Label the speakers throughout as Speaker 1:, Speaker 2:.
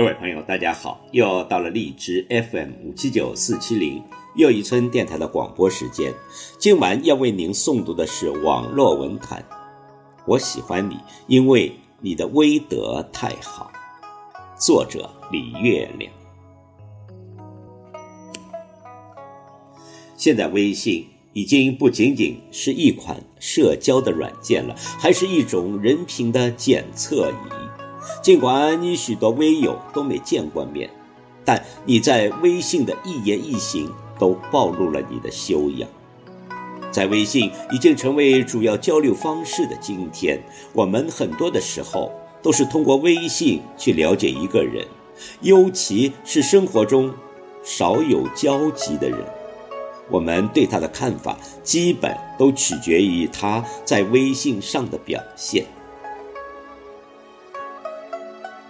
Speaker 1: 各位朋友，大家好！又到了荔枝 FM 五七九四七零又一村电台的广播时间。今晚要为您诵读的是网络文坛。我喜欢你，因为你的威德太好。作者李月亮。现在微信已经不仅仅是一款社交的软件了，还是一种人品的检测仪。尽管你许多微友都没见过面，但你在微信的一言一行都暴露了你的修养。在微信已经成为主要交流方式的今天，我们很多的时候都是通过微信去了解一个人，尤其是生活中少有交集的人，我们对他的看法基本都取决于他在微信上的表现。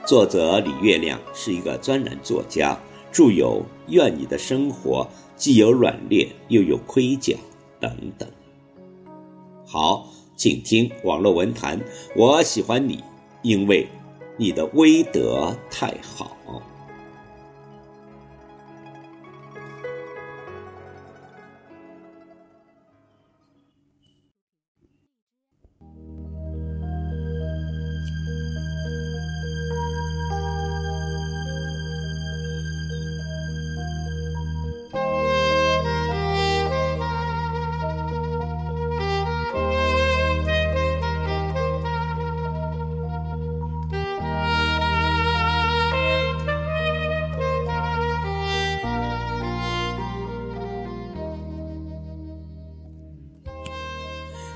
Speaker 1: 作者李月亮是一个专栏作家，著有《愿你的生活既有软肋又有盔甲》等等。好，请听网络文坛。我喜欢你，因为你的威德太好。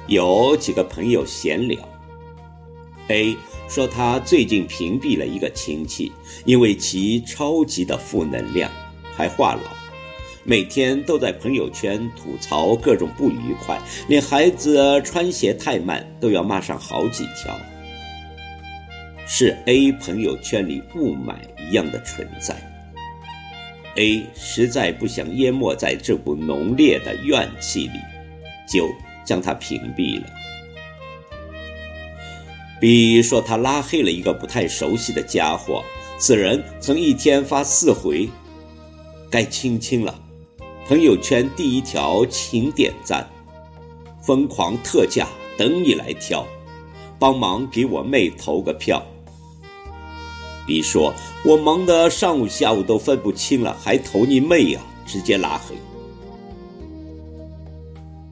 Speaker 1: 有几个朋友闲聊，A 说他最近屏蔽了一个亲戚，因为其超级的负能量，还话痨，每天都在朋友圈吐槽各种不愉快，连孩子穿鞋太慢都要骂上好几条，是 A 朋友圈里雾霾一样的存在。A 实在不想淹没在这股浓烈的怨气里，就。将他屏蔽了。B 说他拉黑了一个不太熟悉的家伙，此人曾一天发四回，该亲亲了。朋友圈第一条，请点赞，疯狂特价等你来挑，帮忙给我妹投个票。B 说，我忙得上午下午都分不清了，还投你妹呀，直接拉黑。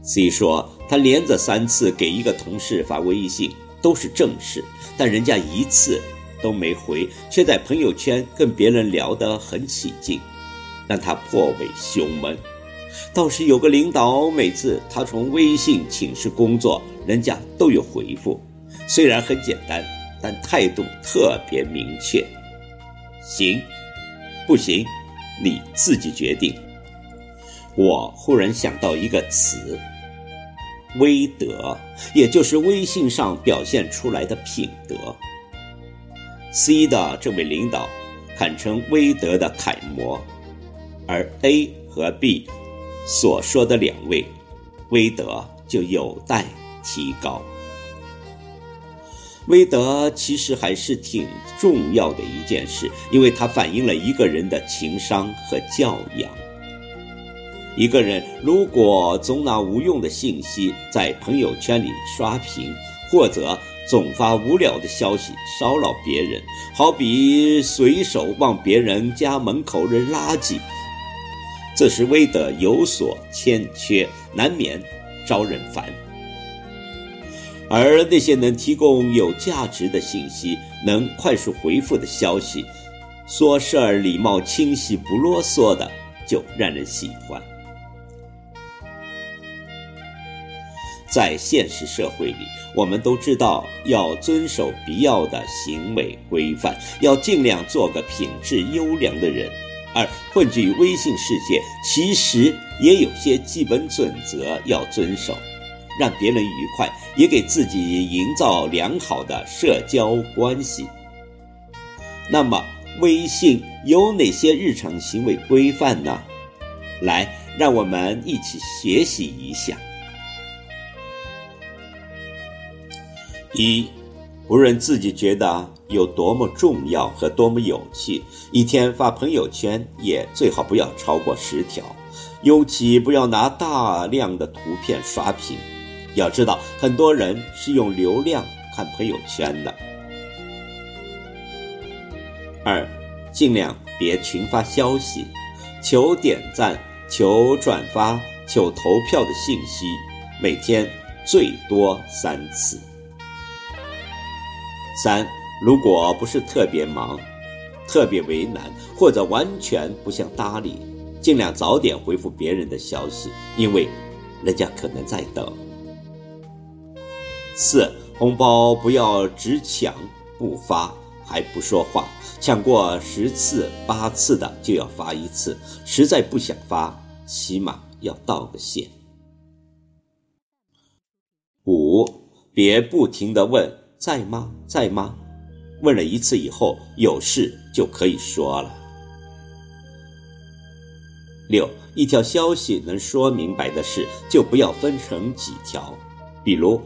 Speaker 1: C 说。他连着三次给一个同事发微信，都是正事，但人家一次都没回，却在朋友圈跟别人聊得很起劲，让他颇为胸闷。倒是有个领导，每次他从微信请示工作，人家都有回复，虽然很简单，但态度特别明确。行，不行，你自己决定。我忽然想到一个词。威德，也就是微信上表现出来的品德。C 的这位领导堪称威德的楷模，而 A 和 B 所说的两位，威德就有待提高。威德其实还是挺重要的一件事，因为它反映了一个人的情商和教养。一个人如果总拿无用的信息在朋友圈里刷屏，或者总发无聊的消息骚扰别人，好比随手往别人家门口扔垃圾，这是为的有所欠缺，难免招人烦。而那些能提供有价值的信息、能快速回复的消息，说事儿礼貌清晰、不啰嗦的，就让人喜欢。在现实社会里，我们都知道要遵守必要的行为规范，要尽量做个品质优良的人。而混迹于微信世界，其实也有些基本准则要遵守，让别人愉快，也给自己营造良好的社交关系。那么，微信有哪些日常行为规范呢？来，让我们一起学习一下。一，不论自己觉得有多么重要和多么有趣，一天发朋友圈也最好不要超过十条，尤其不要拿大量的图片刷屏。要知道，很多人是用流量看朋友圈的。二，尽量别群发消息，求点赞、求转发、求投票的信息，每天最多三次。三，如果不是特别忙、特别为难，或者完全不想搭理，尽量早点回复别人的消息，因为人家可能在等。四，红包不要只抢不发，还不说话，抢过十次八次的就要发一次，实在不想发，起码要道个谢。五，别不停的问。在吗？在吗？问了一次以后，有事就可以说了。六，一条消息能说明白的事，就不要分成几条。比如，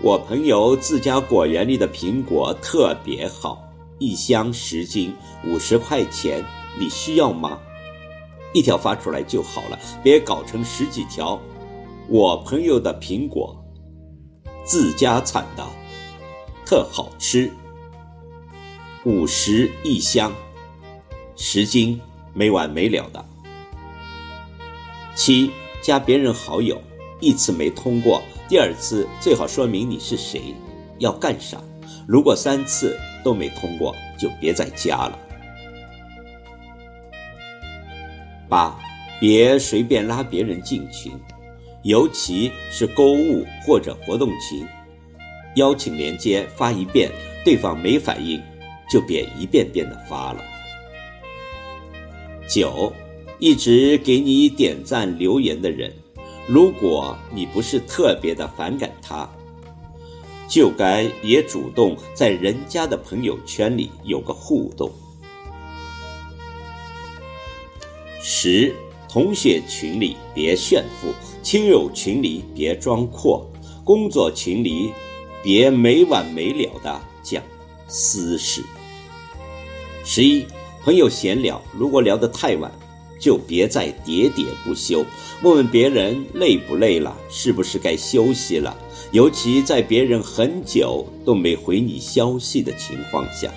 Speaker 1: 我朋友自家果园里的苹果特别好，一箱十斤，五十块钱，你需要吗？一条发出来就好了，别搞成十几条。我朋友的苹果，自家产的。特好吃，五十一箱，十斤，没完没了的。七，加别人好友，一次没通过，第二次最好说明你是谁，要干啥。如果三次都没通过，就别再加了。八，别随便拉别人进群，尤其是购物或者活动群。邀请连接发一遍，对方没反应，就别一遍遍的发了。九，一直给你点赞留言的人，如果你不是特别的反感他，就该也主动在人家的朋友圈里有个互动。十，同学群里别炫富，亲友群里别装阔，工作群里。别没完没了的讲私事。十一，朋友闲聊，如果聊得太晚，就别再喋喋不休。问问别人累不累了，是不是该休息了？尤其在别人很久都没回你消息的情况下。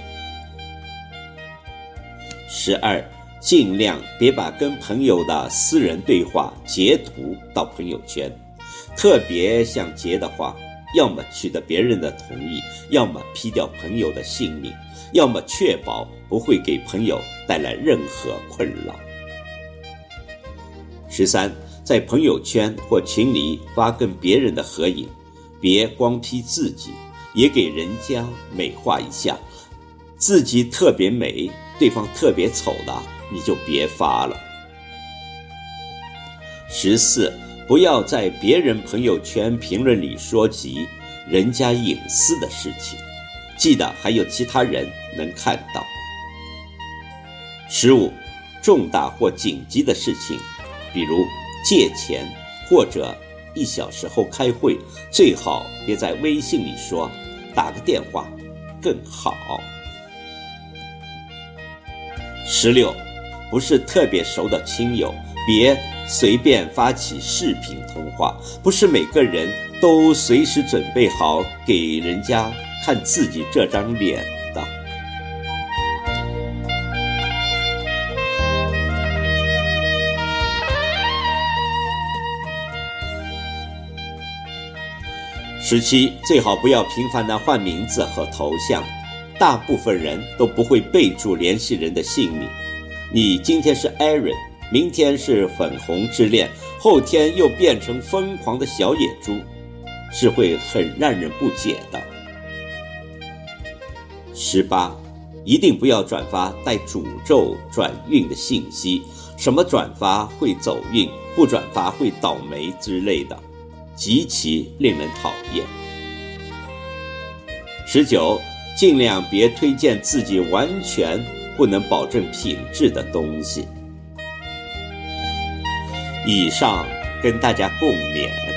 Speaker 1: 十二，尽量别把跟朋友的私人对话截图到朋友圈，特别想截的话。要么取得别人的同意，要么 P 掉朋友的姓名，要么确保不会给朋友带来任何困扰。十三，在朋友圈或群里发跟别人的合影，别光 P 自己，也给人家美化一下。自己特别美，对方特别丑的，你就别发了。十四。不要在别人朋友圈评论里说及人家隐私的事情，记得还有其他人能看到。十五，重大或紧急的事情，比如借钱或者一小时后开会，最好别在微信里说，打个电话更好。十六，不是特别熟的亲友。别随便发起视频通话，不是每个人都随时准备好给人家看自己这张脸的。十七，最好不要频繁的换名字和头像，大部分人都不会备注联系人的姓名。你今天是 Aaron。明天是粉红之恋，后天又变成疯狂的小野猪，是会很让人不解的。十八，一定不要转发带诅咒转运的信息，什么转发会走运，不转发会倒霉之类的，极其令人讨厌。十九，尽量别推荐自己完全不能保证品质的东西。以上跟大家共勉。